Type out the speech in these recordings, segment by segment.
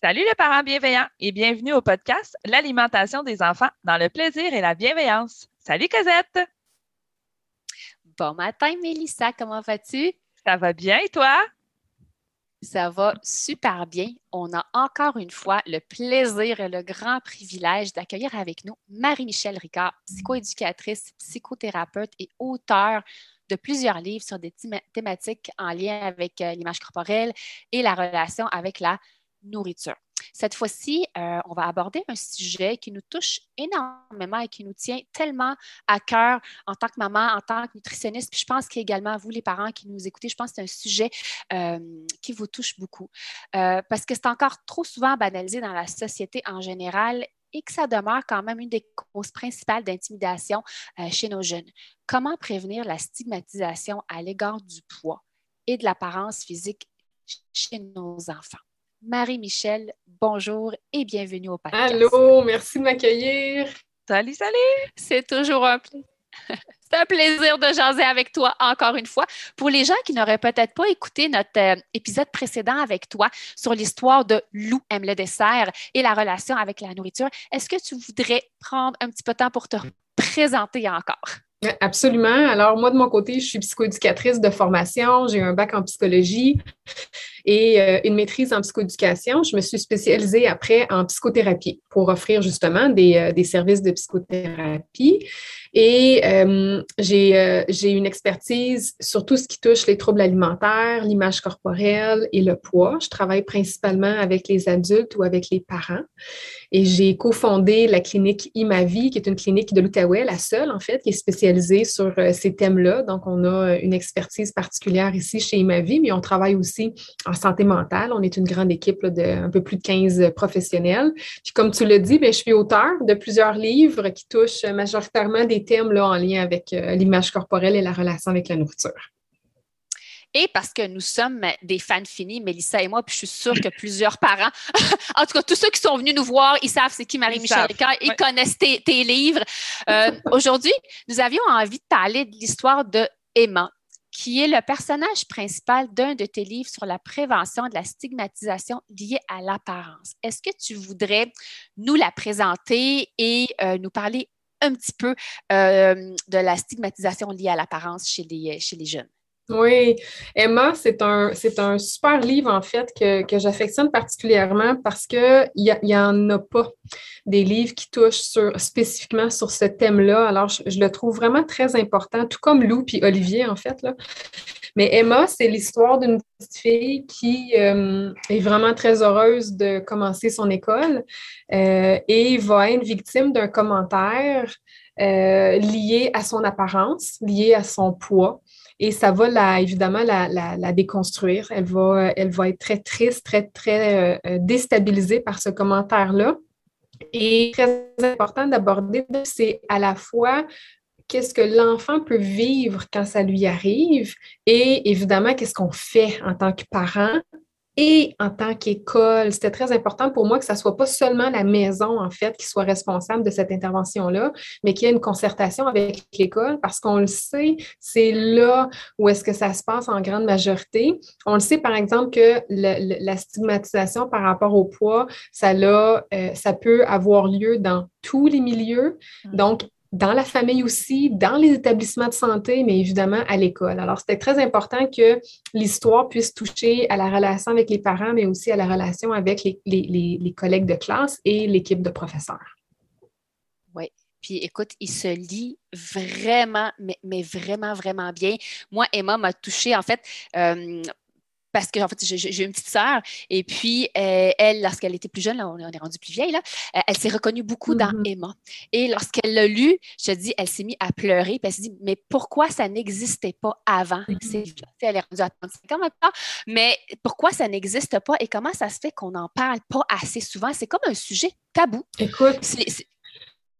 Salut les parents bienveillants et bienvenue au podcast L'alimentation des enfants dans le plaisir et la bienveillance. Salut Cosette! Bon matin Mélissa, comment vas-tu? Ça va bien et toi? Ça va super bien. On a encore une fois le plaisir et le grand privilège d'accueillir avec nous Marie-Michel Ricard, psychoéducatrice, psychothérapeute et auteure de plusieurs livres sur des thématiques en lien avec euh, l'image corporelle et la relation avec la nourriture. Cette fois-ci, euh, on va aborder un sujet qui nous touche énormément et qui nous tient tellement à cœur en tant que maman, en tant que nutritionniste. Puis je pense qu'également, vous, les parents qui nous écoutez, je pense que c'est un sujet euh, qui vous touche beaucoup euh, parce que c'est encore trop souvent banalisé dans la société en général et que ça demeure quand même une des causes principales d'intimidation chez nos jeunes. Comment prévenir la stigmatisation à l'égard du poids et de l'apparence physique chez nos enfants? Marie-Michel, bonjour et bienvenue au podcast. Allô, merci de m'accueillir. Salut, salut. C'est toujours un plaisir. C'est un plaisir de jaser avec toi encore une fois. Pour les gens qui n'auraient peut-être pas écouté notre euh, épisode précédent avec toi sur l'histoire de Lou aime le dessert et la relation avec la nourriture, est-ce que tu voudrais prendre un petit peu de temps pour te présenter encore? Absolument. Alors, moi, de mon côté, je suis psychoéducatrice de formation. J'ai un bac en psychologie et euh, une maîtrise en psychoéducation. Je me suis spécialisée après en psychothérapie pour offrir justement des, euh, des services de psychothérapie. Et euh, j'ai une expertise sur tout ce qui touche les troubles alimentaires, l'image corporelle et le poids. Je travaille principalement avec les adultes ou avec les parents. Et j'ai cofondé la clinique Imavie, qui est une clinique de l'Outaouais, la seule en fait, qui est spécialisée sur ces thèmes-là. Donc, on a une expertise particulière ici chez Imavie, mais on travaille aussi en santé mentale. On est une grande équipe d'un peu plus de 15 professionnels. Puis comme tu l'as dit, bien, je suis auteur de plusieurs livres qui touchent majoritairement des thèmes là, en lien avec euh, l'image corporelle et la relation avec la nourriture. Et parce que nous sommes des fans finis, Mélissa et moi, puis je suis sûre que plusieurs parents, en tout cas, tous ceux qui sont venus nous voir, ils savent c'est qui Marie-Michel Ricard, ils connaissent tes, livres. Euh, aujourd'hui, nous avions envie de parler de l'histoire de Emma, qui est le personnage principal d'un de tes livres sur la prévention de la stigmatisation liée à l'apparence. Est-ce que tu voudrais nous la présenter et euh, nous parler un petit peu euh, de la stigmatisation liée à l'apparence chez les, chez les jeunes? Oui, Emma, c'est un, c'est un super livre en fait que, j'affectionne particulièrement parce qu'il n'y y en a pas des livres qui touchent sur, spécifiquement sur ce thème-là. Alors, je, le trouve vraiment très important, tout comme Lou et Olivier en fait. Là. Mais Emma, c'est l'histoire d'une petite fille qui euh, est vraiment très heureuse de commencer son école euh, et va être victime d'un commentaire euh, lié à son apparence, lié à son poids. Et ça va la, évidemment la, déconstruire. Elle va, elle va être très triste, très, très déstabilisée par ce commentaire-là. Et très important d'aborder, c'est à la fois qu'est-ce que l'enfant peut vivre quand ça lui arrive et évidemment qu'est-ce qu'on fait en tant que parent et en tant qu'école. C'était très important pour moi que ça ne soit pas seulement la maison, en fait, qui soit responsable de cette intervention-là, mais qu'il y ait une concertation avec l'école parce qu'on le sait, c'est là où est-ce que ça se passe en grande majorité. On le sait, par exemple, que la stigmatisation par rapport au poids, ça, euh, ça peut avoir lieu dans tous les milieux. Mmh. Donc, dans la famille aussi, dans les établissements de santé, mais évidemment à l'école. Alors, c'était très important que l'histoire puisse toucher à la relation avec les parents, mais aussi à la relation avec les, collègues de classe et l'équipe de professeurs. Oui. Puis écoute, il se lit vraiment, mais, vraiment, vraiment bien. Moi, Emma m'a touchée. En fait, euh, parce que en fait, j'ai une petite sœur et puis euh, elle, lorsqu'elle était plus jeune, on est rendu plus vieille, là, euh, elle s'est reconnue beaucoup dans mm-hmm. Emma. Et lorsqu'elle l'a lu, je te dis, elle s'est mise à pleurer, puis elle s'est dit, mais pourquoi ça n'existait pas avant? Mm-hmm. Elle est rendue à 35 ans maintenant, mais pourquoi ça n'existe pas et comment ça se fait qu'on n'en parle pas assez souvent? C'est comme un sujet tabou. Écoute,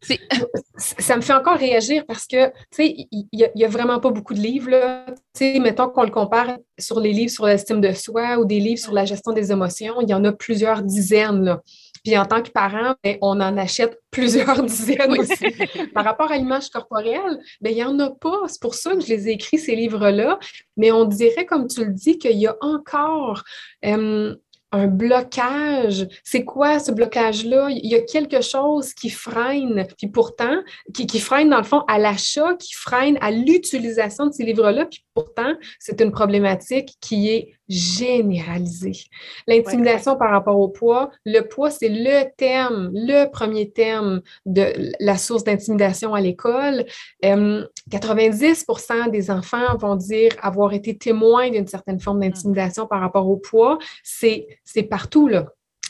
ça me fait encore réagir parce que, tu sais, il n'y a, vraiment pas beaucoup de livres, là. Tu sais, mettons qu'on le compare sur les livres sur l'estime de soi ou des livres sur la gestion des émotions, il y en a plusieurs dizaines, là. Puis en tant que parent, ben, on en achète plusieurs dizaines aussi. Par rapport à l'image corporelle, ben, il n'y en a pas. C'est pour ça que je les ai écrits, ces livres-là. Mais on dirait, comme tu le dis, qu'il y a encore euh, un blocage. C'est quoi ce blocage-là? Il y a quelque chose qui freine, puis pourtant, qui, freine dans le fond à l'achat, qui freine à l'utilisation de ces livres-là, pourtant, c'est une problématique qui est généralisée. L'intimidation par rapport au poids, le poids, c'est le thème, le premier thème de la source d'intimidation à l'école. 90% des enfants vont dire avoir été témoins d'une certaine forme mmh. d'intimidation par rapport au poids. C'est partout, là.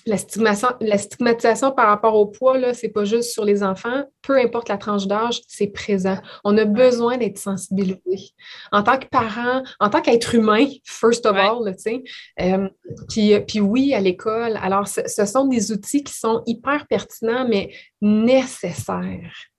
La stigmatisation, par rapport au poids, ce n'est pas juste sur les enfants. Peu importe la tranche d'âge, c'est présent. On a besoin d'être sensibilisé. En tant que parent, en tant qu'être humain, first of all, tu sais. Euh, puis, oui, à l'école. Alors, ce sont des outils qui sont hyper pertinents, mais nécessaires.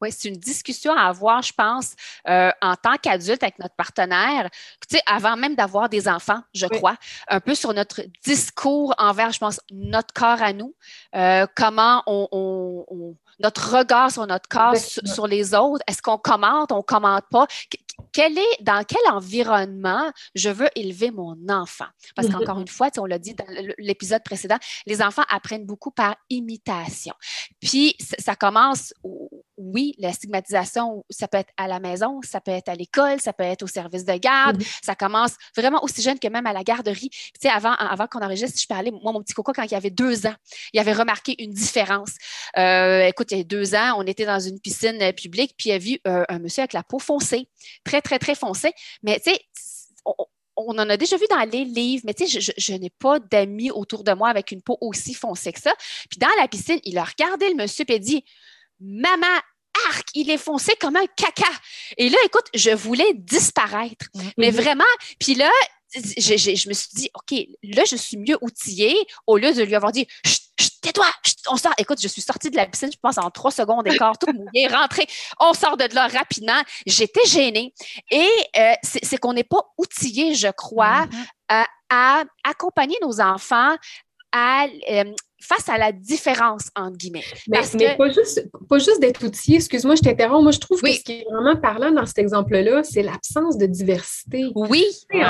Oui, c'est une discussion à avoir, je pense, euh, en tant qu'adulte avec notre partenaire, tu sais, avant même d'avoir des enfants, je crois, un peu sur notre discours envers, je pense, notre corps à nous, euh, comment on, notre regard sur notre corps, sur, les autres, est-ce qu'on commente, on commente pas, quel est, dans quel environnement je veux élever mon enfant? Parce mm-hmm. qu'encore une fois, on l'a dit dans l'épisode précédent, les enfants apprennent beaucoup par imitation. Puis, ça commence oui, la stigmatisation, ça peut être à la maison, ça peut être à l'école, ça peut être au service de garde. Mm-hmm. Ça commence vraiment aussi jeune que même à la garderie. Tu sais, avant, avant qu'on enregistre, je parlais, moi, mon petit coco, quand il avait deux ans, il avait remarqué une différence. Euh, écoute, il y a deux ans, on était dans une piscine publique, puis il a vu euh, un monsieur avec la peau foncée, très, très, très foncée. Mais tu sais, on, en a déjà vu dans les livres, mais tu sais, je, je n'ai pas d'amis autour de moi avec une peau aussi foncée que ça. Puis dans la piscine, il a regardé le monsieur et dit Maman, arc, il est foncé comme un caca. Et là, écoute, je voulais disparaître. Mm-hmm. Mais vraiment, puis là, je, me suis dit, OK, là, je suis mieux outillée au lieu de lui avoir dit, tais-toi, on sort. Écoute, je suis sortie de la piscine, je pense, en trois secondes et quart, tout mouillé, rentrée. On sort de là rapidement. J'étais gênée. Et euh, c'est qu'on n'est pas outillé, je crois, mm-hmm. à accompagner nos enfants à euh, face à la différence, entre guillemets. Mais, pas juste, pas juste d'être outillé, excuse-moi, je t'interromps. Moi, je trouve que ce qui est vraiment parlant dans cet exemple-là, c'est l'absence de diversité. Oui, oui.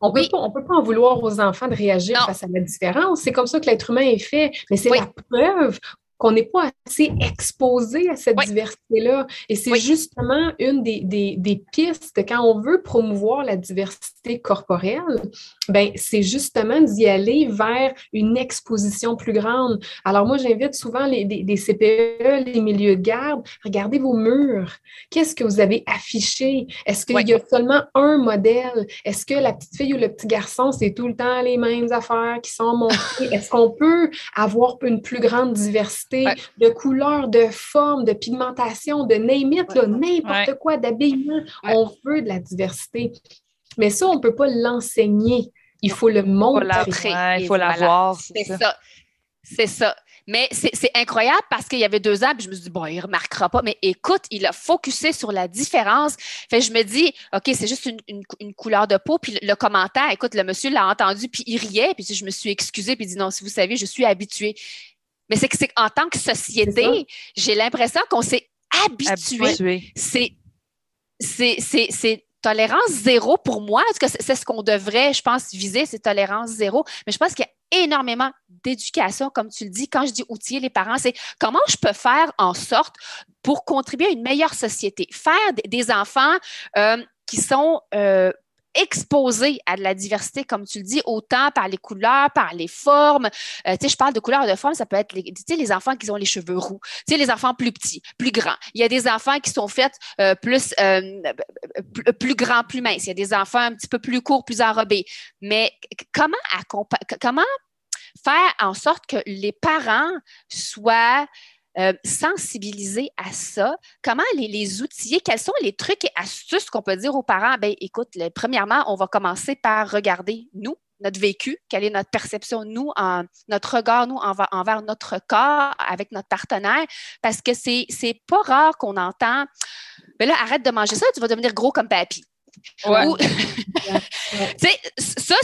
On ne peut pas en vouloir aux enfants de réagir face à la différence. C'est comme ça que l'être humain est fait. Mais c'est la preuve qu'on n'est pas assez exposé à cette diversité-là. Et c'est justement une des, des, des, pistes quand on veut promouvoir la diversité corporelle, ben c'est justement d'y aller vers une exposition plus grande. Alors moi, j'invite souvent les, CPE, les milieux de garde, regardez vos murs. Qu'est-ce que vous avez affiché? Est-ce qu'il y a seulement un modèle? Est-ce que la petite fille ou le petit garçon, c'est tout le temps les mêmes affaires qui sont montrées? Est-ce qu'on peut avoir une plus grande diversité? De couleurs, de formes, de pigmentation, de name it, n'importe quoi, d'habillement. On veut de la diversité. Mais ça, on ne peut pas l'enseigner. Il faut le montrer. Il faut l'avoir. C'est ça. C'est ça. Mais c'est incroyable parce qu'il y avait deux ans, puis je me suis dit, bon, il ne remarquera pas. Mais écoute, il a focusé sur la différence. Fait je me dis, OK, c'est juste une, couleur de peau. Puis le, commentaire, écoute, le monsieur l'a entendu, puis il riait. Puis je me suis excusée, puis il dit, non, si vous savez, je suis habituée. Mais c'est que c'est en tant que société, j'ai l'impression qu'on s'est habitué. C'est c'est tolérance zéro pour moi. C'est ce qu'on devrait, je pense, viser, c'est tolérance zéro. Mais je pense qu'il y énormément d'éducation, comme tu le dis. Quand je dis outiller les parents, c'est comment je peux faire en sorte pour contribuer à une meilleure société, faire des enfants euh, qui sont euh, exposés à de la diversité, comme tu le dis, autant par les couleurs, par les formes. Euh, tu sais, je parle de couleurs de formes, ça peut être les, les enfants qui ont les cheveux roux, tu sais, les enfants plus petits, plus grands. Il y a des enfants qui sont faits euh, plus, euh, plus grands, plus minces. Il y a des enfants un petit peu plus courts, plus enrobés. Mais comment, comment faire en sorte que les parents soient euh, sensibiliser à ça? Comment les, les, outiller? Quels sont les trucs et astuces qu'on peut dire aux parents? Ben, écoute, premièrement, on va commencer par regarder nous, notre vécu, quelle est notre perception, nous, notre regard, nous, envers, notre corps avec notre partenaire, parce que c'est, c'est pas rare qu'on entend, ben là, arrête de manger ça, tu vas devenir gros comme papy. ça,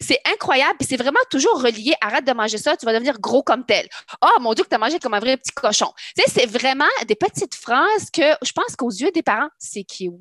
c'est incroyable. Puis c'est vraiment toujours relié. Arrête de manger ça, tu vas devenir gros comme tel. Oh mon Dieu, que tu as mangé comme un vrai petit cochon. c'est vraiment des petites phrases que je pense qu'aux yeux des parents, c'est cute.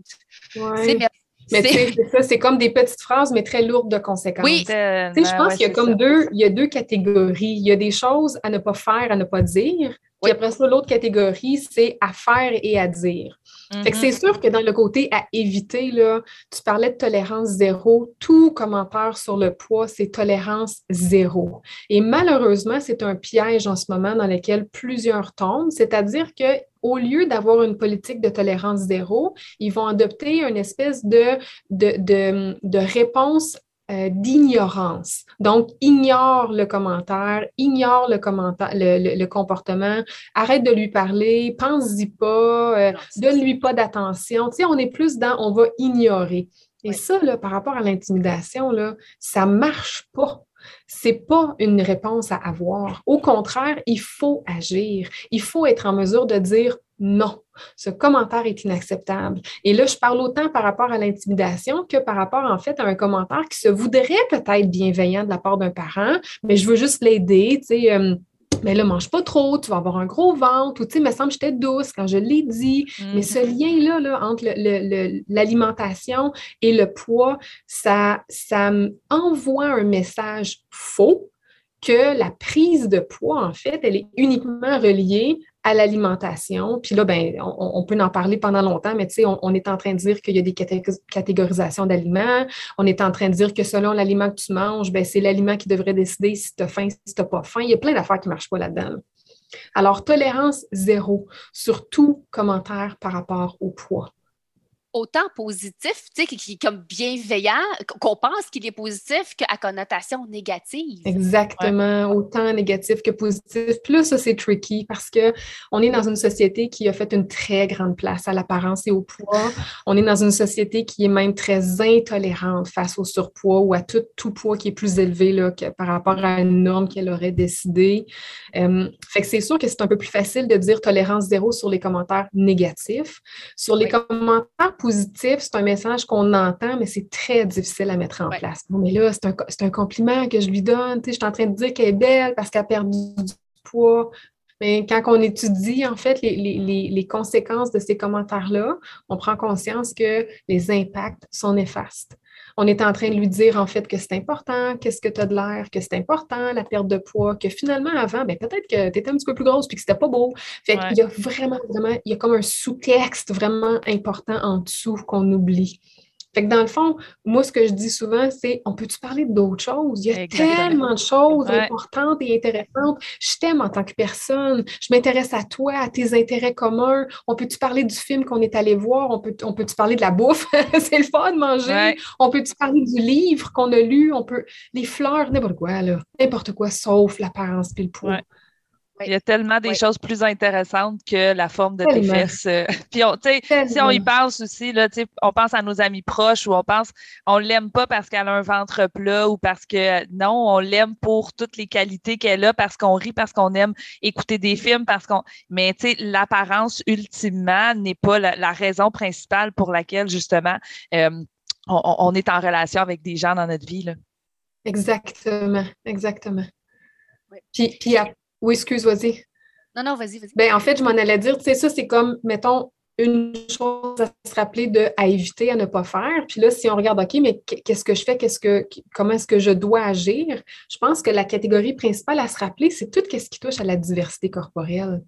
Mais c'est ça, c'est comme des petites phrases, mais très lourdes de conséquences. Oui. je pense qu'il y a comme deux, il y a deux catégories. Il y a des choses à ne pas faire, à ne pas dire. Puis après ça, l'autre catégorie, c'est à faire et à dire. C'est mm-hmm. sûr que dans le côté à éviter, là, tu parlais de tolérance zéro. Tout commentaire sur le poids, c'est tolérance zéro. Et malheureusement, c'est un piège en ce moment dans lequel plusieurs tombent. C'est-à-dire que au lieu d'avoir une politique de tolérance zéro, ils vont adopter une espèce de, de, de, de réponse euh, d'ignorance. Donc, ignore le commentaire, ignore le, commentaire, le, comportement, arrête de lui parler, pense-y pas, euh, donne-lui pas d'attention. Tu sais, on est plus dans on va ignorer. Et ça, là, par rapport à l'intimidation, ça marche pas. C'est pas une réponse à avoir. Au contraire, il faut agir. Il faut être en mesure de dire non, ce commentaire est inacceptable. Et là, je parle autant par rapport à l'intimidation que par rapport, en fait, à un commentaire qui se voudrait peut-être bienveillant de la part d'un parent, mais je veux juste l'aider, tu sais. Euh, mais là, mange pas trop, tu vas avoir un gros ventre, ou tu sais, me semble que j'étais douce quand je l'ai dit. Mais ce mm-hmm. lien-là là, entre l'alimentation et le poids, ça, ça envoie un message faux que la prise de poids, en fait, elle est uniquement reliée à l'alimentation. Puis là, ben, on, peut en parler pendant longtemps, mais tu sais, on, est en train de dire qu'il y a des catégorisations d'aliments. On est en train de dire que selon l'aliment que tu manges, ben, c'est l'aliment qui devrait décider si tu as faim, si tu n'as pas faim. Il y a plein d'affaires qui ne marchent pas là-dedans. Alors, tolérance zéro sur tout commentaire par rapport au poids autant positif, tu sais, qui, est comme bienveillant, qu'on pense qu'il est positif qu'à connotation négative. Exactement, autant négatif que positif. Plus ça, c'est tricky parce que on est dans une société qui a fait une très grande place à l'apparence et au poids. On est dans une société qui est même très intolérante face au surpoids ou à tout, tout poids qui est plus élevé là, que par rapport à une norme qu'elle aurait décidé. Euh, fait que c'est sûr que c'est un peu plus facile de dire tolérance zéro sur les commentaires négatifs. Sur les commentaires positif, c'est un message qu'on entend, mais c'est très difficile à mettre en place. mais là, c'est un, un, compliment que je lui donne. je suis en train de dire qu'elle est belle parce qu'elle a perdu du poids. Mais quand on étudie, en fait, les, les, les conséquences de ces commentaires-là, on prend conscience que les impacts sont néfastes on est en train de lui dire en fait que c'est important, qu'est-ce que tu as de l'air, que c'est important, la perte de poids, que finalement avant, ben, peut-être que tu étais un petit peu plus grosse puis que c'était pas beau. Fait qu'il y a vraiment, vraiment, il y a comme un sous-texte vraiment important en dessous qu'on oublie. Fait que dans le fond, moi, ce que je dis souvent, c'est on peut-tu parler d'autres choses? Il y a tellement de choses importantes et intéressantes. Je t'aime en tant que personne. Je m'intéresse à toi, à tes intérêts communs. On peut-tu parler du film qu'on est allé voir? On peut, on peut-tu parler de la bouffe? c'est le fun de manger. On peut-tu parler du livre qu'on a lu? On peut. Les fleurs, n'importe quoi, là. N'importe quoi, sauf l'apparence et le poids. Il y a tellement des choses plus intéressantes que la forme de tes fesses. Euh. Puis, on, si on y pense aussi, là, on pense à nos amis proches ou on pense, on l'aime pas parce qu'elle a un ventre plat ou parce que non, on l'aime pour toutes les qualités qu'elle a, parce qu'on rit, parce qu'on aime écouter des films, parce qu'on. Mais tu sais, l'apparence ultimement n'est pas la, raison principale pour laquelle justement euh, on, est en relation avec des gens dans notre vie. Là. Exactement, exactement. Puis, puis oui, excuse, vas-y. Non, non, vas-y, vas-y. Ben, en fait, je m'en allais dire, tu sais, ça, c'est comme, mettons, une chose à se rappeler de à éviter, à ne pas faire. Puis là, si on regarde, OK, mais qu'est-ce que je fais, qu'est-ce que, comment est-ce que je dois agir? Je pense que la catégorie principale à se rappeler, c'est tout ce qui touche à la diversité corporelle.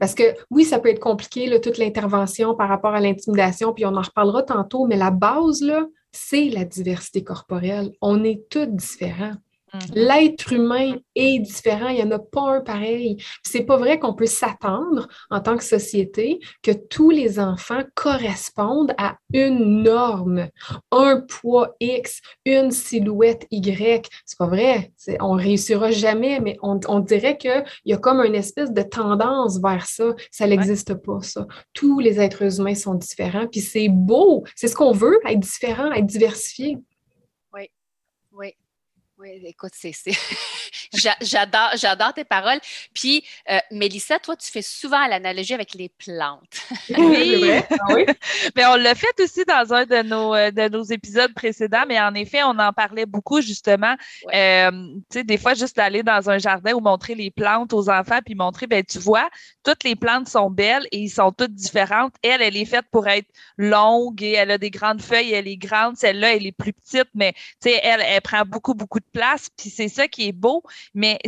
Parce que oui, ça peut être compliqué, là, toute l'intervention par rapport à l'intimidation, puis on en reparlera tantôt, mais la base, là, c'est la diversité corporelle. On est tous différents. Mm-hmm. L'être humain est différent, il n'y en a pas un pareil. C'est pas vrai qu'on peut s'attendre en tant que société que tous les enfants correspondent à une norme, un poids X, une silhouette Y. C'est pas vrai. On réussira jamais, mais on, dirait qu'il y a comme une espèce de tendance vers ça. Ça n'existe pas, ça. Tous les êtres humains sont différents, puis c'est beau. C'est ce qu'on veut, être différent, être diversifié. Oui, oui. Oui, écoute, c'est, j'adore, j'adore tes paroles. Puis, euh, Mélissa, toi, tu fais souvent l'analogie avec les plantes. oui, ah oui. mais on l'a fait aussi dans un de nos, euh, de nos épisodes précédents, mais en effet, on en parlait beaucoup, justement. Euh, tu sais, des fois, juste aller dans un jardin ou montrer les plantes aux enfants, puis montrer, ben tu vois, toutes les plantes sont belles et ils sont toutes différentes. Elle, elle est faite pour être longue et elle a des grandes feuilles, elle est grande. Celle-là, elle est plus petite, mais tu sais, elle, elle prend beaucoup, beaucoup de place, puis c'est ça qui est beau. Mais,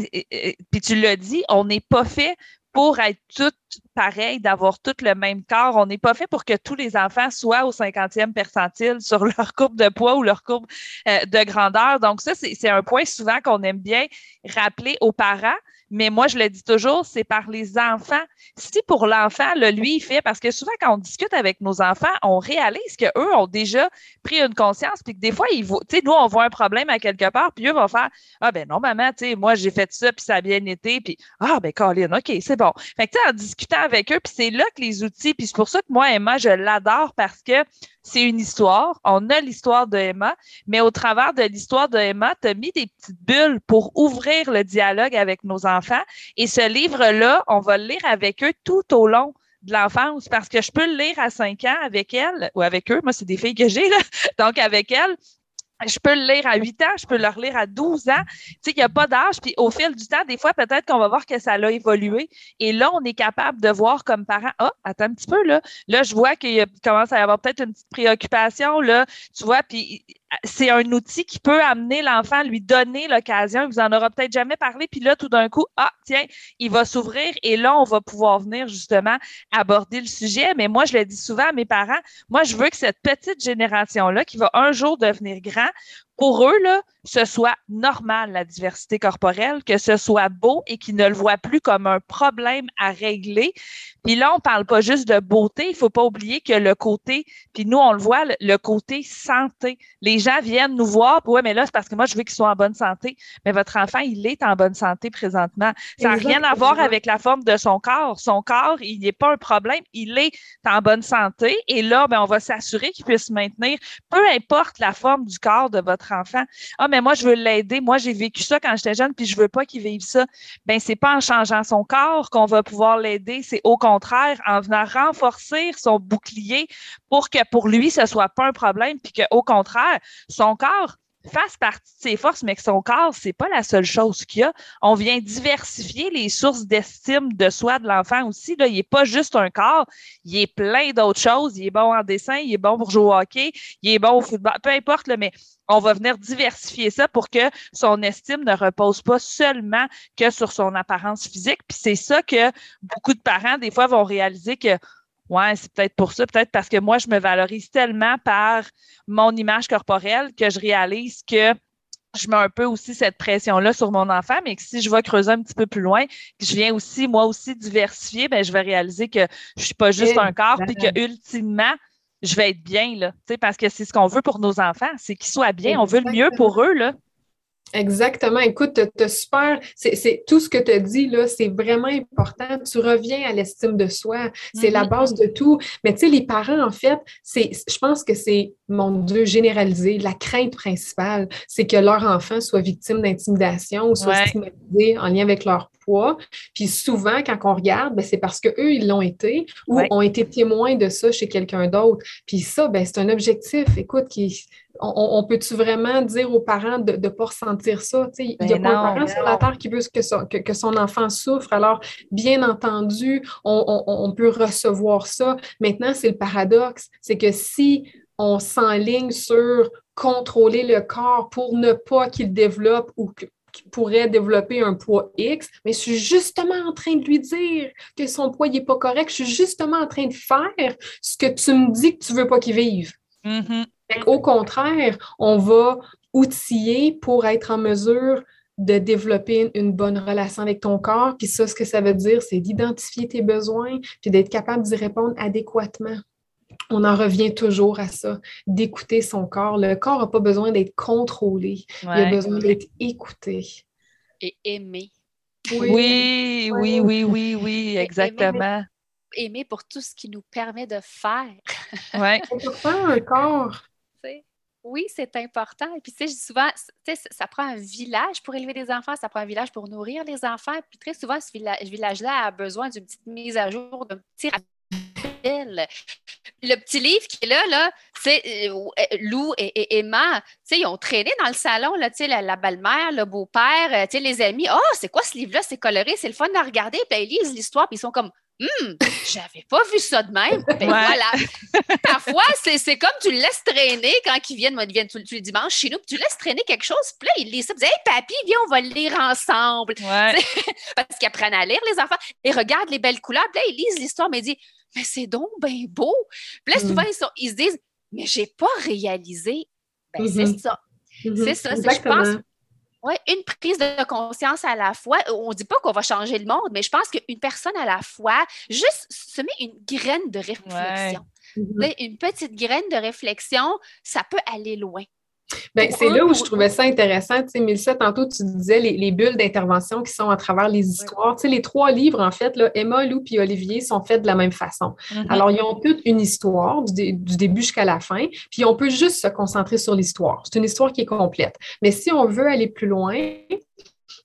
puis tu l'as dit, on n'est pas fait pour être toutes pareilles, d'avoir tout le même corps. On n'est pas fait pour que tous les enfants soient au 50e percentile sur leur courbe de poids ou leur courbe euh, de grandeur. Donc, ça, c'est un point souvent qu'on aime bien rappeler aux parents. Mais moi, je le dis toujours, c'est par les enfants. Si pour l'enfant, lui, il fait, parce que souvent, quand on discute avec nos enfants, on réalise qu'eux ont déjà pris une conscience, puis que des fois, ils tu sais, nous, on voit un problème à quelque part, puis eux vont faire, ah ben non, maman, tu sais, moi, j'ai fait ça, puis ça a bien été, puis ah ben Colin, OK, c'est bon. Fait que, tu sais, en discutant avec eux, puis c'est là que les outils, puis c'est pour ça que moi, Emma, je l'adore parce que c'est une histoire. On a l'histoire de Emma, mais au travers de l'histoire de Emma, tu as mis des petites bulles pour ouvrir le dialogue avec nos enfants. Et ce livre-là, on va le lire avec eux tout au long de l'enfance parce que je peux le lire à 5 ans avec elle ou avec eux. Moi, c'est des filles que j'ai. Donc, avec elle, je peux le lire à 8 ans, je peux le relire à 12 ans. Tu sais, il n'y a pas d'âge. Puis au fil du temps, des fois, peut-être qu'on va voir que ça a évolué. Et là, on est capable de voir comme parent, ah, attends un petit peu, là. Là, je vois qu'il commence à y avoir peut-être une petite préoccupation, là. Tu vois, puis c'est un outil qui peut amener l'enfant lui donner l'occasion. Il vous en aura peut-être jamais parlé, puis là, tout d'un coup, ah, tiens, il va s'ouvrir et là, on va pouvoir venir justement aborder le sujet. Mais moi, je le dis souvent à mes parents, moi, je veux que cette petite génération-là, qui va un jour devenir grand, pour eux, là, ce soit normal, la diversité corporelle, que ce soit beau et qu'ils ne le voient plus comme un problème à régler. Puis là, on parle pas juste de beauté, il faut pas oublier que le côté, puis nous, on le voit, le, côté santé. Les gens viennent nous voir, ouais, mais là, c'est parce que moi, je veux qu'ils soient en bonne santé. Mais votre enfant, il est en bonne santé présentement. Ça n'a rien à voir avec la forme de son corps. Son corps, il n'est pas un problème, il est en bonne santé. Et là, ben, on va s'assurer qu'il puisse maintenir, peu importe la forme du corps de votre enfant. Ah, mais moi, je veux l'aider. Moi, j'ai vécu ça quand j'étais jeune, puis je veux pas qu'il vive ça. Ben, c'est pas en changeant son corps qu'on va pouvoir l'aider. C'est au contraire en venant renforcer son bouclier pour que pour lui, ce soit pas un problème, puis qu'au contraire, son corps fasse partie de ses forces, mais que son corps, c'est pas la seule chose qu'il y a. On vient diversifier les sources d'estime de soi de l'enfant aussi. Là. Il n'est pas juste un corps, il est plein d'autres choses. Il est bon en dessin, il est bon pour jouer au hockey, il est bon au football, peu importe, là, mais on va venir diversifier ça pour que son estime ne repose pas seulement que sur son apparence physique. Puis c'est ça que beaucoup de parents, des fois, vont réaliser que Ouais, c'est peut-être pour ça, peut-être parce que moi, je me valorise tellement par mon image corporelle que je réalise que je mets un peu aussi cette pression-là sur mon enfant, mais que si je vais creuser un petit peu plus loin, que je viens aussi, moi aussi, diversifier, ben, je vais réaliser que je suis pas juste un corps, puis que ultimement, je vais être bien, là. Parce que c'est ce qu'on veut pour nos enfants, c'est qu'ils soient bien. On veut le mieux pour eux, là. Exactement. Écoute, tu super. C'est tout ce que tu as dit, là, c'est vraiment important. Tu reviens à l'estime de soi. C'est la mm-hmm. base de tout. Mais tu sais, les parents, en fait, c'est, je pense que c'est, mon Dieu, généralisé. La crainte principale, c'est que leur enfant soit victime d'intimidation ou soit stigmatisé en lien avec leur poids. Puis souvent, quand on regarde, ben, c'est parce qu'eux, ils l'ont été ou ont été témoins de ça chez quelqu'un d'autre. Puis ça, ben, c'est un objectif, écoute, qui on, peut-tu vraiment dire aux parents de ne pas ressentir ça? il n'y a ben pas un parent sur la terre qui veut que son, que, son enfant souffre. Alors, bien entendu, on, peut recevoir ça. Maintenant, c'est le paradoxe, c'est que si on s'enligne sur contrôler le corps pour ne pas qu'il développe ou qu'il pourrait développer un poids X, mais je suis justement en train de lui dire que son poids n'est pas correct. Je suis justement en train de faire ce que tu me dis que tu ne veux pas qu'il vive. Mm-hmm. Au contraire, on va outiller pour être en mesure de développer une bonne relation avec ton corps. Puis ça, ce que ça veut dire, c'est d'identifier tes besoins, puis d'être capable d'y répondre adéquatement. On en revient toujours à ça, d'écouter son corps. Le corps n'a pas besoin d'être contrôlé, il a besoin d'être écouté. Et aimé. Oui, oui, oui, oui, oui, exactement. Aimer, pour tout ce qui nous permet de faire. Ouais. C'est important un corps oui, c'est important. Et puis, tu sais, souvent, ça prend un village pour élever des enfants, ça prend un village pour nourrir les enfants. Puis, très souvent, ce village-là a besoin d'une petite mise à jour, d'un petit rappel. Le petit livre qui est là, là c'est euh, euh, Lou et, Emma, tu sais, ils ont traîné dans le salon, là, tu sais, la, belle-mère, le beau-père, euh, tu sais, les amis. Oh, c'est quoi ce livre-là? C'est coloré, c'est le fun à regarder. Puis, ils lisent l'histoire, puis ils sont comme Hum, j'avais pas vu ça de même. Ben voilà. Parfois, c'est comme tu le laisses traîner quand ils viennent, moi, ils viennent tous, les dimanches chez nous, puis tu laisses traîner quelque chose, puis là, ils lisent ça, puis Hey, papy, viens, on va le lire ensemble. Parce qu'ils apprennent à lire, les enfants, et regardent les belles couleurs, puis là, ils lisent l'histoire, mais ils disent Mais c'est donc bien beau. Puis là, souvent, ils, ils se disent Mais j'ai pas réalisé. Ben, c'est mm-hmm. ça. C'est ça. Je pense oui, une prise de conscience à la fois. On ne dit pas qu'on va changer le monde, mais je pense qu'une personne à la fois, juste semer une graine de réflexion. Mm-hmm. Une petite graine de réflexion, ça peut aller loin. Ben, c'est là où je trouvais ça intéressant. Tu sais, Mélissa, tantôt, tu disais les, bulles d'intervention qui sont à travers les histoires. Tu sais, les trois livres, en fait, là, Emma, Lou et Olivier sont faits de la même façon. Mm-hmm. Alors, ils ont toutes une histoire du, du début jusqu'à la fin, puis on peut juste se concentrer sur l'histoire. C'est une histoire qui est complète. Mais si on veut aller plus loin,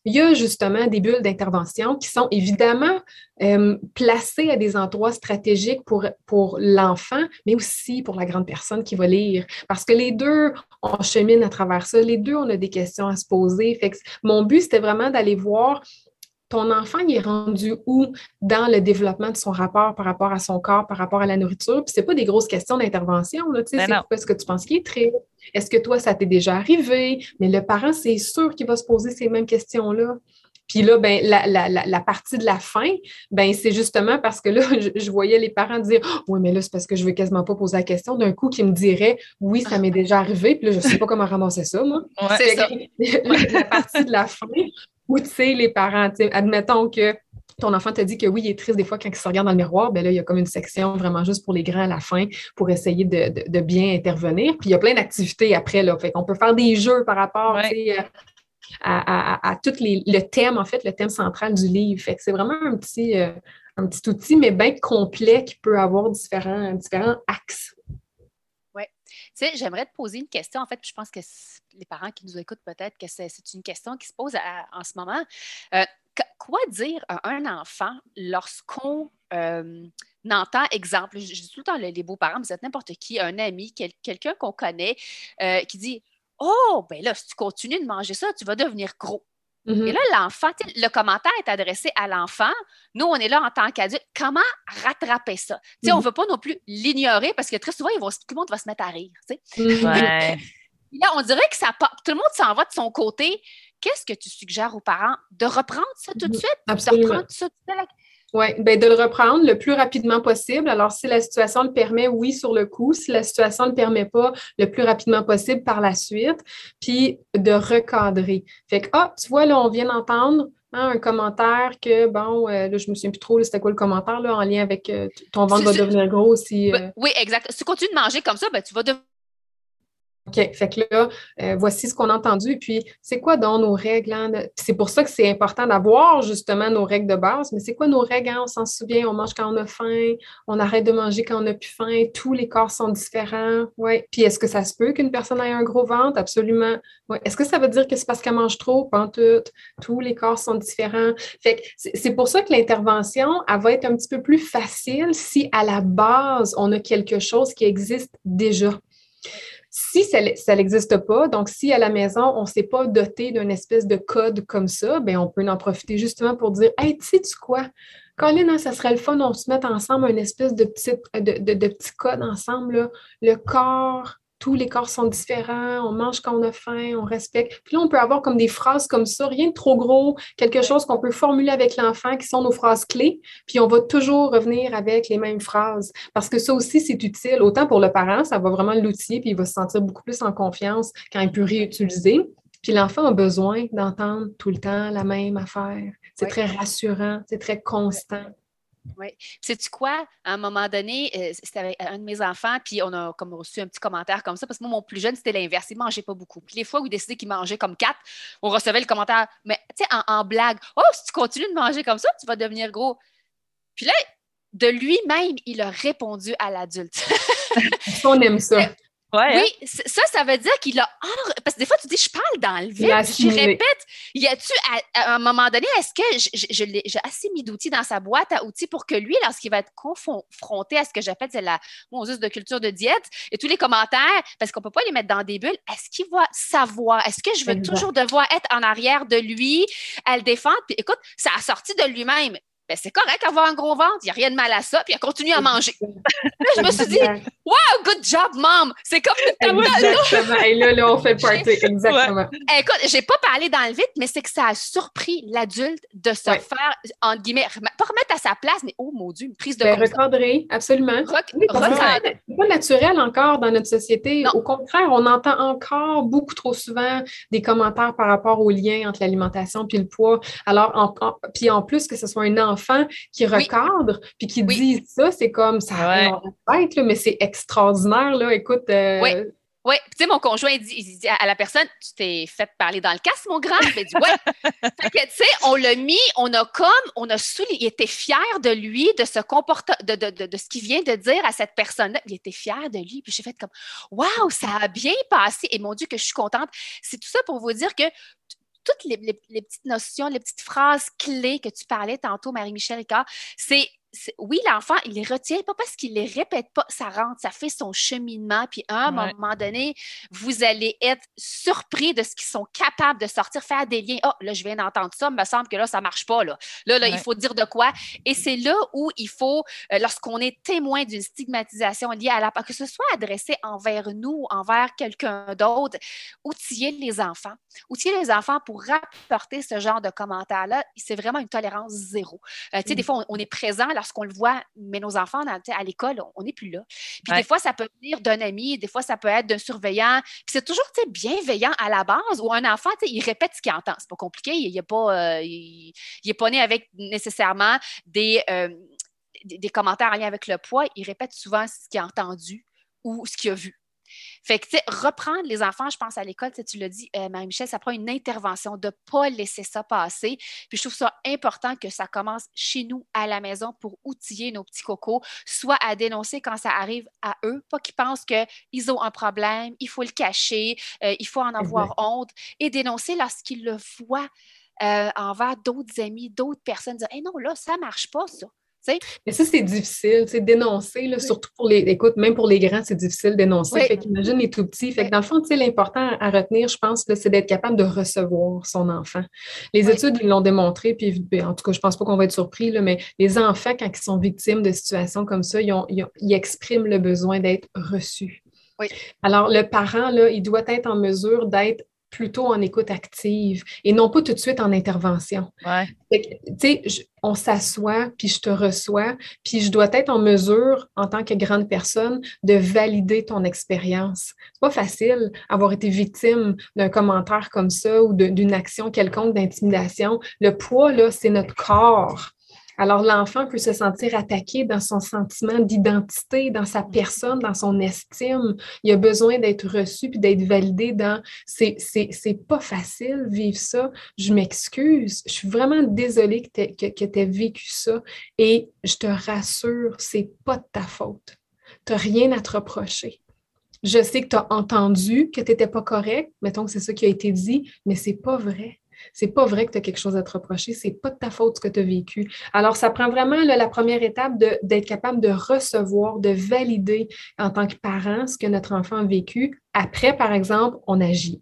il y a justement des bulles d'intervention qui sont évidemment euh, placées à des endroits stratégiques pour, pour l'enfant, mais aussi pour la grande personne qui va lire. Parce que les deux, on chemine à travers ça. Les deux, on a des questions à se poser. Fait mon but, c'était vraiment d'aller voir ton enfant il est rendu où dans le développement de son rapport par rapport à son corps, par rapport à la nourriture? Puis c'est pas des grosses questions d'intervention, là, tu sais, ben est-ce que tu penses qu'il est très? Est-ce que toi, ça t'est déjà arrivé? Mais le parent, c'est sûr qu'il va se poser ces mêmes questions-là. Puis là, ben, la, partie de la fin, ben, c'est justement parce que là, je, voyais les parents dire Oui, mais là, c'est parce que je veux quasiment pas poser la question. D'un coup, qui me dirait Oui, ça m'est déjà arrivé. Puis là, je ne sais pas comment ramasser ça, moi. c'est ça. la partie de la fin, ou, tu sais, les parents, admettons que ton enfant te dit que oui, il est triste des fois quand il se regarde dans le miroir, ben là, il y a comme une section vraiment juste pour les grands à la fin pour essayer de, bien intervenir. Puis il y a plein d'activités après, là. Fait qu'on peut faire des jeux par rapport à, à, tout les, le thème, en fait, le thème central du livre. Fait que c'est vraiment un petit, euh, un petit outil, mais bien complet qui peut avoir différents, différents axes. Oui. Tu sais, j'aimerais te poser une question. En fait, je pense que les parents qui nous écoutent, peut-être que c'est une question qui se pose en ce moment. Euh, quoi dire à un enfant lorsqu'on euh, entend, exemple, je, dis tout le temps les beaux-parents, vous êtes n'importe qui, un ami, quelqu'un qu'on connaît, euh, qui dit Oh, ben là, si tu continues de manger ça, tu vas devenir gros. Mm-hmm. Et là, l'enfant, le commentaire est adressé à l'enfant. Nous, on est là en tant qu'adulte. Comment rattraper ça? On ne mm-hmm. veut pas non plus l'ignorer parce que très souvent, tout le monde va se mettre à rire. Mm-hmm. Là, on dirait que ça tout le monde s'en va de son côté qu'est-ce que tu suggères aux parents? De reprendre ça tout de suite? Absolument. De reprendre ça Oui, ben de le reprendre le plus rapidement possible. Alors, si la situation le permet, oui, sur le coup. Si la situation ne le permet pas, le plus rapidement possible par la suite. Puis de recadrer. Fait que, ah, tu vois, là, on vient d'entendre hein, un commentaire que, bon, euh, là, je me souviens plus trop, c'était quoi le commentaire, là, en lien avec euh, ton ventre va devenir gros si. Euh, oui, exact. Si tu continues de manger comme ça, ben, tu vas devenir OK, fait que là, euh, voici ce qu'on a entendu. Et puis, c'est quoi dans nos règles? Hein? C'est pour ça que c'est important d'avoir justement nos règles de base. Mais c'est quoi nos règles? Hein? On s'en souvient, on mange quand on a faim, on arrête de manger quand on a plus faim, tous les corps sont différents. Ouais. Puis, est-ce que ça se peut qu'une personne ait un gros ventre? Absolument. Ouais. Est-ce que ça veut dire que c'est parce qu'elle mange trop? Pas tout. Tous les corps sont différents. Fait que c'est pour ça que l'intervention, elle va être un petit peu plus facile si à la base, on a quelque chose qui existe déjà Si ça n'existe pas, donc si à la maison, on ne s'est pas doté d'une espèce de code comme ça, bien, on peut en profiter justement pour dire Hey, tu sais quoi? Colin, hein, ça serait le fun, on se met ensemble une espèce de petit, de petit code ensemble. Le corps, tous les corps sont différents, on mange quand on a faim, on respecte. Puis là, on peut avoir comme des phrases comme ça, rien de trop gros, quelque chose qu'on peut formuler avec l'enfant qui sont nos phrases clés, puis on va toujours revenir avec les mêmes phrases. Parce que ça aussi, c'est utile. Autant pour le parent, ça va vraiment l'outiller, puis il va se sentir beaucoup plus en confiance quand il peut réutiliser. Puis l'enfant a besoin d'entendre tout le temps la même affaire. C'est très rassurant, c'est très constant. Oui. Sais-tu quoi? À un moment donné, euh, c'était avec un de mes enfants, puis on a comme reçu un petit commentaire comme ça, parce que moi, mon plus jeune, c'était l'inverse. Il ne mangeait pas beaucoup. Puis les fois où il décidait qu'il mangeait comme quatre, on recevait le commentaire, mais tu sais, en, blague, Oh, si tu continues de manger comme ça, tu vas devenir gros. Puis là, de lui-même, il a répondu à l'adulte. on aime ça. Oui, ça, ça veut dire qu'il a Parce que des fois, tu dis, je parle dans le vide. Je répète, y a-tu, à, un moment donné, est-ce que j'ai assez mis d'outils dans sa boîte à outils pour que lui, lorsqu'il va être confronté à ce que j'appelle la Moses de culture de diète et tous les commentaires, parce qu'on ne peut pas les mettre dans des bulles, est-ce qu'il va savoir? Est-ce que je veux toujours devoir être en arrière de lui à le défendre? Puis écoute, ça a sorti de lui-même ben, c'est correct avoir un gros ventre, il n'y a rien de mal à ça, puis il a continué à manger. là, je me suis dit, wow, good job, mom! C'est comme une Exactement. Et là, là, on fait le party. Exactement. Ouais. Écoute, j'ai pas parlé dans le vide, mais c'est que ça a surpris l'adulte de se faire, entre guillemets, pas remettre à sa place, mais oh mon Dieu, une prise de ben, Recadrer, absolument. c'est pas naturel encore dans notre société. Au contraire, on entend encore beaucoup trop souvent des commentaires par rapport au lien entre l'alimentation puis le poids. Alors, en, puis en plus que ce soit un enfant enfants qui recadrent puis qui disent ça, c'est comme ça va être, mais c'est extraordinaire. Là. Écoute. Euh, oui. Oui, tu sais, mon conjoint, il dit, à la personne, tu t'es fait parler dans le casse, mon grand. Il dit, ouais. fait que, tu sais, on l'a mis, on a comme, on a souligné, il était fier de lui, de ce comportement, de, de, de, ce qu'il vient de dire à cette personne-là. Il était fier de lui. Puis j'ai fait comme, waouh, ça a bien passé. Et mon Dieu, que je suis contente. C'est tout ça pour vous dire que toutes les, petites notions, les petites phrases clés que tu parlais tantôt, Marie-Michel Ricard, c'est oui, l'enfant, il les retient pas parce qu'il les répète pas, ça rentre, ça fait son cheminement, puis à un moment donné, vous allez être surpris de ce qu'ils sont capables de sortir, faire des liens. Oh, là, je viens d'entendre ça, il me semble que là, ça marche pas, là. Là, là il faut dire de quoi. Et c'est là où il faut, euh, lorsqu'on est témoin d'une stigmatisation liée à la que ce soit adressé envers nous, envers quelqu'un d'autre, outiller les enfants. Outiller les enfants pour rapporter ce genre de commentaires-là, c'est vraiment une tolérance zéro. Euh, tu sais, des mm. fois, on, est présent lorsqu'on le voit, mais nos enfants, à l'école, on n'est plus là. Puis des fois, ça peut venir d'un ami, des fois, ça peut être d'un surveillant. Puis c'est toujours bienveillant à la base où un enfant, il répète ce qu'il entend. C'est pas compliqué. Il n'est pas, euh, il, pas né avec nécessairement des, euh, des, des commentaires en lien avec le poids. Il répète souvent ce qu'il a entendu ou ce qu'il a vu. Fait que, tu sais, reprendre les enfants, je pense à l'école, tu l'as dit, euh, Marie-Michel, ça prend une intervention de ne pas laisser ça passer. Puis je trouve ça important que ça commence chez nous, à la maison, pour outiller nos petits cocos, soit à dénoncer quand ça arrive à eux, pas qu'ils pensent qu'ils ont un problème, il faut le cacher, euh, il faut en avoir honte, et dénoncer lorsqu'ils le voient euh, envers d'autres amis, d'autres personnes, dire, hey, non, là, ça ne marche pas, ça. Mais ça, c'est difficile, c'est dénoncer, là, surtout pour les. Écoute, même pour les grands, c'est difficile dénoncer. Fait qu'imagine les tout petits. Fait que dans le fond, l'important à retenir, je pense, c'est d'être capable de recevoir son enfant. Les études, ils l'ont démontré, puis en tout cas, je pense pas qu'on va être surpris, là, mais les enfants, quand ils sont victimes de situations comme ça, ils, ils expriment le besoin d'être reçus. Oui. Alors, le parent, là, il doit être en mesure d'être plutôt en écoute active et non pas tout de suite en intervention. On s'assoit, puis je te reçois, puis je dois être en mesure, en tant que grande personne, de valider ton expérience. C'est pas facile avoir été victime d'un commentaire comme ça ou d'une action quelconque d'intimidation. Le poids, là, c'est notre corps. Alors, l'enfant peut se sentir attaqué dans son sentiment d'identité, dans sa personne, dans son estime. Il a besoin d'être reçu puis d'être validé dans c'est, c'est, pas facile vivre ça. Je m'excuse. Je suis vraiment désolée que tu aies vécu ça. Et je te rassure, c'est pas de ta faute. Tu n'as rien à te reprocher. Je sais que tu as entendu que tu n'étais pas correct, mettons que c'est ça qui a été dit, mais c'est pas vrai. C'est pas vrai que tu as quelque chose à te reprocher. C'est pas de ta faute ce que tu as vécu. Alors, ça prend vraiment la première étape d'être capable de recevoir, de valider en tant que parent ce que notre enfant a vécu. Après, par exemple, on agit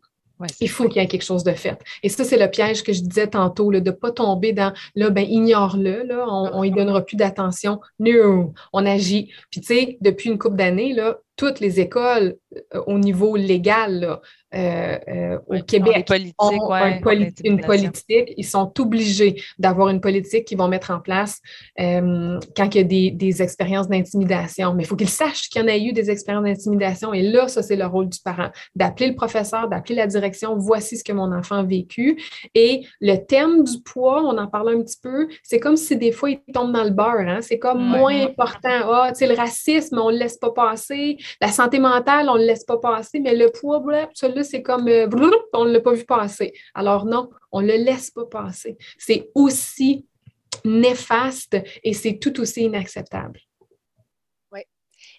il faut qu'il y ait quelque chose de fait. Et ça, c'est le piège que je disais tantôt, de ne pas tomber dans là, ben, ignore-le, là, on ne donnera plus d'attention. Non, on agit. Puis, tu sais, depuis une couple d'années, toutes les écoles au niveau légal euh, euh, au Québec ont une politique. Ils sont obligés d'avoir une politique qu'ils vont mettre en place quand il y a des, des expériences d'intimidation. Mais il faut qu'ils sachent qu'il y en a eu des expériences d'intimidation. Et là, ça, c'est le rôle du parent, d'appeler le professeur, d'appeler la direction. Voici ce que mon enfant a vécu. Et le thème du poids, on en parle un petit peu, c'est comme si des fois, il tombe dans le beurre. Hein? C'est comme moins important. Ah, tu sais, le racisme, on ne le laisse pas passer. La santé mentale, on ne le laisse pas passer, mais le poids, celui-là, c'est comme euh, on ne l'a pas vu passer. Alors non, on ne le laisse pas passer. C'est aussi néfaste et c'est tout aussi inacceptable. Oui.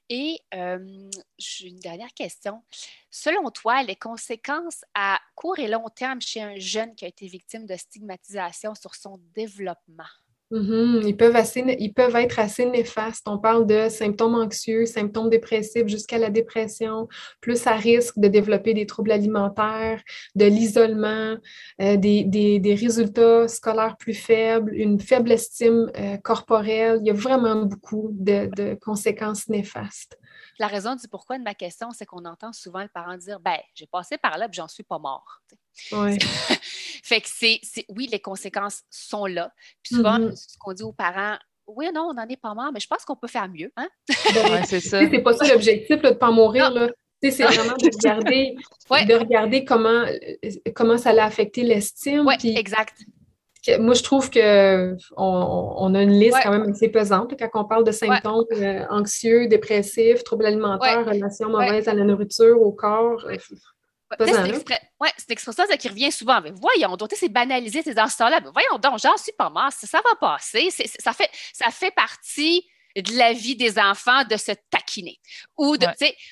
Et euh, j'ai une dernière question. Selon toi, les conséquences à court et long terme chez un jeune qui a été victime de stigmatisation sur son développement? Mhm. Ils, peuvent ils peuvent être assez néfastes. On parle de symptômes anxieux, symptômes dépressifs jusqu'à la dépression, plus à risque de développer des troubles alimentaires, de l'isolement, euh, des, résultats scolaires plus faibles, une faible estime euh, corporelle. Il y a vraiment beaucoup de, conséquences néfastes. La raison du pourquoi de ma question, c'est qu'on entend souvent le parent dire Ben, j'ai passé par là, et j'en suis pas mort. Oui. fait que c'est, oui, les conséquences sont là. Puis souvent, mm-hmm. ce qu'on dit aux parents, oui, non, on n'en est pas mort, mais je pense qu'on peut faire mieux. Hein? Ben, c'est ça. C'est pas ça l'objectif de ne pas mourir. Là. C'est vraiment de regarder, de regarder comment, comment ça l'a affecté l'estime. Oui, exact. Moi, je trouve qu'on on a une liste quand même assez pesante quand on parle de symptômes euh, anxieux, dépressifs, troubles alimentaires, relations mauvaises à la nourriture, au corps. Euh, c'est ouais, cette expression qui revient souvent. Mais voyons donc, c'est banalisé, c'est dans ce temps-là. voyons donc, j'en suis pas mort, ça, va passer. ça, fait, ça fait partie de la vie des enfants de se taquiner. Ou de,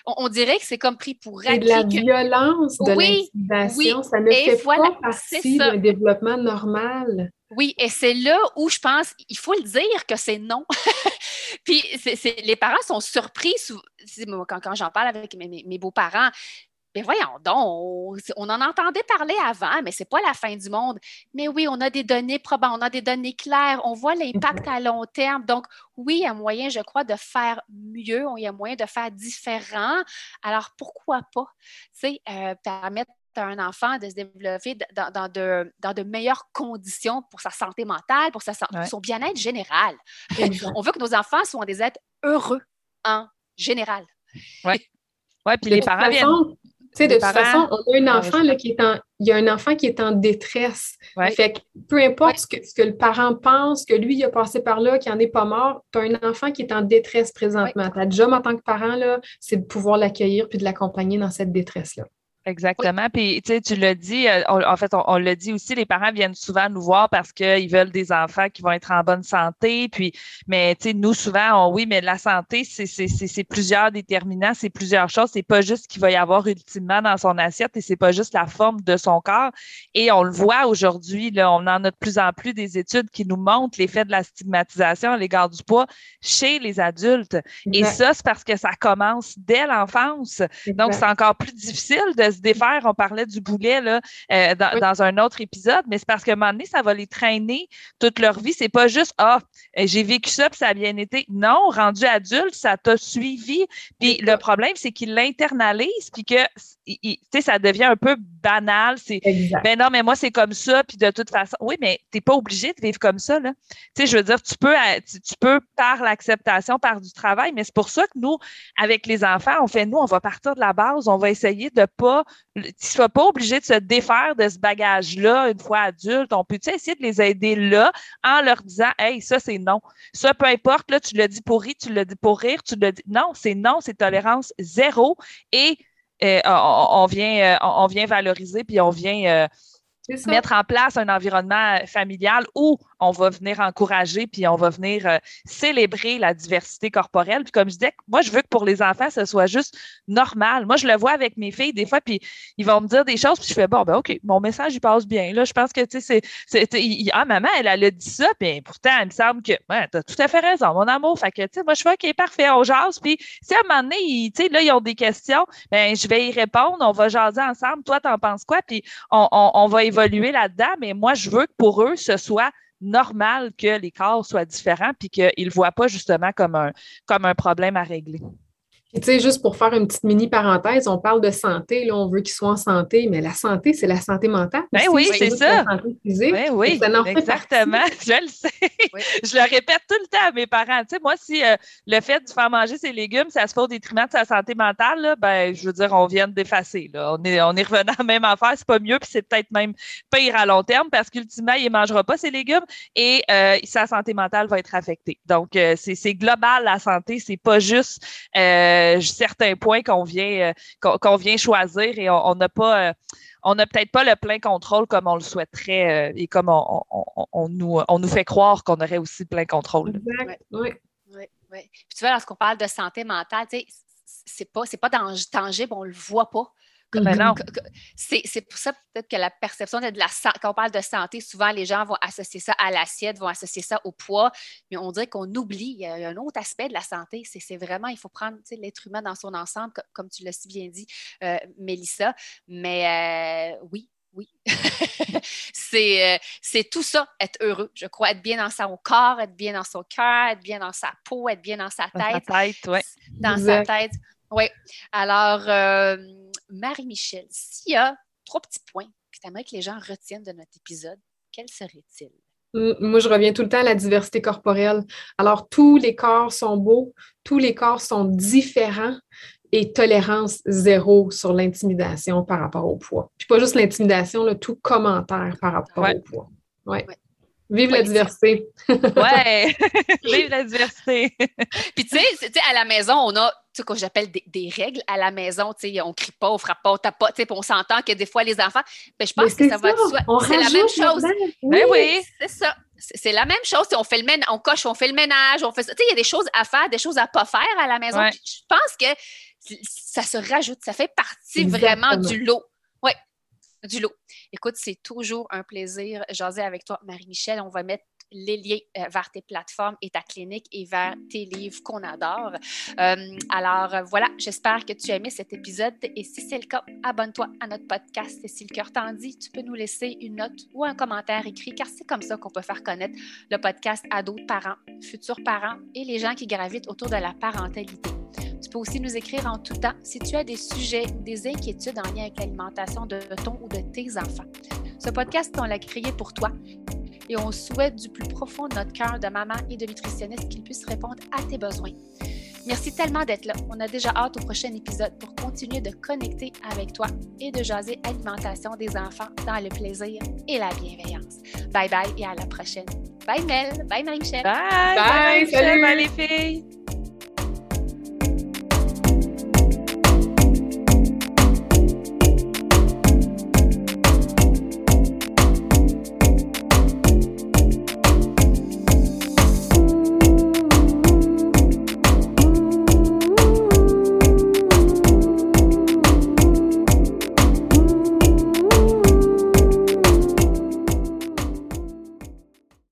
on, on, dirait que c'est comme pris pour acquis. de la violence, de oui, l'intimidation, ça ne fait pas partie d'un développement normal. Oui, et c'est là où je pense, il faut le dire que c'est non. Puis les parents sont surpris, quand, quand j'en parle avec mes beaux-parents, mais voyons donc, on, en entendait parler avant, mais ce n'est pas la fin du monde. Mais oui, on a des données probantes, on a des données claires, on voit l'impact à long terme. Donc, oui, il y a moyen, je crois, de faire mieux, il y a moyen de faire différent. Alors, pourquoi pas, tu sais, euh, permettre à un enfant de se développer dans, de, meilleures conditions pour sa santé mentale, pour, son bien-être général. on veut que nos enfants soient des êtres heureux en général. Oui. Oui, puis les parents viennent sais, de toute façon, on a un enfant là, qui est en, il y a un enfant qui est en détresse. Fait que peu importe ce, que, le parent pense, que lui, il a passé par là, qu'il n'en est pas mort, tu as un enfant qui est en détresse présentement. Ta job en tant que parent, c'est de pouvoir l'accueillir puis de l'accompagner dans cette détresse-là. Exactement. Puis, tu sais, tu l'as dit, euh, en fait, on, l'a dit aussi, les parents viennent souvent nous voir parce qu'ils veulent des enfants qui vont être en bonne santé. Puis, mais, tu sais, nous, souvent, oui, mais la santé, c'est plusieurs déterminants, c'est plusieurs choses. C'est pas juste ce qu'il va y avoir ultimement dans son assiette et c'est pas juste la forme de son corps. Et on le voit aujourd'hui, là, on en a de plus en plus des études qui nous montrent l'effet de la stigmatisation à l'égard du poids chez les adultes. Et ça, c'est parce que ça commence dès l'enfance. Donc, c'est encore plus difficile de se défaire. On parlait du boulet là, euh, dans, un autre épisode, mais c'est parce qu'à un moment donné, ça va les traîner toute leur vie. C'est pas juste Ah, j'ai vécu ça, puis ça a bien été. Non, rendu adulte, ça t'a suivi. Puis le problème, c'est qu'ils l'internalisent, puis que sais, ça devient un peu banal. C'est ben non, mais moi, c'est comme ça, puis de toute façon. Oui, mais tu n'es pas obligé de vivre comme ça. Là. Tu sais, je veux dire, tu peux, tu, peux par l'acceptation, par du travail, mais c'est pour ça que nous, avec les enfants, on fait nous, on va partir de la base, on va essayer de pas. Tu ne sois pas obligé de se défaire de ce bagage-là une fois adulte. On peut essayer de les aider là en leur disant Hey, ça, c'est non. Ça, peu importe, là, tu l'as dit pour rire, tu l'as dit pour rire, tu l'as dit. Non, c'est non, c'est tolérance zéro. Et euh, on, vient, euh, on vient valoriser puis on vient euh, mettre en place un environnement familial où on va venir encourager, puis on va venir euh, célébrer la diversité corporelle. Puis comme je disais, moi, je veux que pour les enfants, ce soit juste normal. Moi, je le vois avec mes filles des fois, puis ils vont me dire des choses, puis je fais, bon, ben OK, mon message, il passe bien. Là, je pense que, tu sais, c'est, ah, maman, elle, a dit ça, puis pourtant, il me semble que, ouais, tu as tout à fait raison, mon amour. Fait que, tu sais, moi, je fais, OK, parfait, on jase. Puis si à un moment donné, tu sais, là, ils ont des questions, ben je vais y répondre, on va jaser ensemble. Toi, t'en penses quoi? Puis on, on va évoluer là-dedans, mais moi, je veux que pour eux, ce soit normal que les corps soient différents puis qu'ils ne voient pas justement comme un, comme un problème à régler tu sais, juste pour faire une petite mini parenthèse, on parle de santé, là, on veut qu'ils soient en santé, mais la santé, c'est la santé mentale. Ben oui, c'est ça. La santé physique. Ben oui, exactement. Je le sais. Je le répète tout le temps à mes parents. Tu sais, moi, si euh, le fait de faire manger ses légumes, ça se fait au détriment de sa santé mentale, là, ben, je veux dire, on vient d'effacer. On est, on est revenu à la même affaire, c'est pas mieux, puis c'est peut-être même pire à long terme parce qu'ultimement, il ne mangera pas ses légumes et euh, sa santé mentale va être affectée. Donc, euh, c'est global, la santé, c'est pas juste euh, certains points qu'on vient, euh, qu'on vient choisir et on n'a pas. Euh, on n'a peut-être pas le plein contrôle comme on le souhaiterait et comme on, nous, on nous fait croire qu'on aurait aussi plein contrôle. Exact. Oui. Oui, oui. Puis tu vois, lorsqu'on parle de santé mentale, c'est pas, pas tangible, on ne le voit pas. Ben c'est pour ça peut-être que la perception de la quand on parle de santé, souvent les gens vont associer ça à l'assiette, vont associer ça au poids, mais on dirait qu'on oublie. Il y a un autre aspect de la santé, c'est vraiment, il faut prendre l'être humain dans son ensemble, comme, tu l'as si bien dit, euh, Mélissa. Mais euh, oui, oui. Euh, c'est tout ça, être heureux. Je crois être bien dans son corps, être bien dans son cœur, être bien dans sa peau, être bien dans sa tête. Dans sa tête, oui. Dans sa tête. Oui. Alors, euh, Marie-Michel, s'il y a trois petits points que tu aimerais que les gens retiennent de notre épisode, quels seraient-ils? Moi, je reviens tout le temps à la diversité corporelle. Alors, tous les corps sont beaux, tous les corps sont différents et tolérance zéro sur l'intimidation par rapport au poids. Puis pas juste l'intimidation, tout commentaire par rapport au poids. Ouais. Vive la diversité. ouais, vive la diversité. Puis tu sais, à la maison, on a ce que j'appelle des, règles à la maison. Tu sais, on crie pas, on frappe pas, on tape pas. Tu sais, on s'entend que des fois, les enfants, ben, je pense que ça, va être C'est la même chose. Ben oui, c'est ça. C'est la même chose. On fait le ménage, on coche, on fait le ménage, on fait ça. Tu sais, il y a des choses à faire, des choses à pas faire à la maison. Je pense que ça se rajoute, ça fait partie vraiment du lot du lot. Écoute, c'est toujours un plaisir jaser avec toi, Marie-Michel. On va mettre les liens euh, vers tes plateformes et ta clinique et vers tes livres qu'on adore. Euh, alors voilà, j'espère que tu as aimé cet épisode et si c'est le cas, abonne-toi à notre podcast et si le cœur t'en dit, tu peux nous laisser une note ou un commentaire écrit car c'est comme ça qu'on peut faire connaître le podcast à d'autres parents, futurs parents et les gens qui gravitent autour de la parentalité. Tu peux aussi nous écrire en tout temps si tu as des sujets ou des inquiétudes en lien avec l'alimentation de ton ou de tes enfants. Ce podcast, on l'a créé pour toi et on souhaite du plus profond de notre cœur de maman et de nutritionniste qu'il puisse répondre à tes besoins. Merci tellement d'être là. On a déjà hâte au prochain épisode pour continuer de connecter avec toi et de jaser alimentation des enfants dans le plaisir et la bienveillance. Bye bye et à la prochaine. Bye Mel. Bye Marie-Michel. Bye. Bye. Bye, salut. Bye les filles.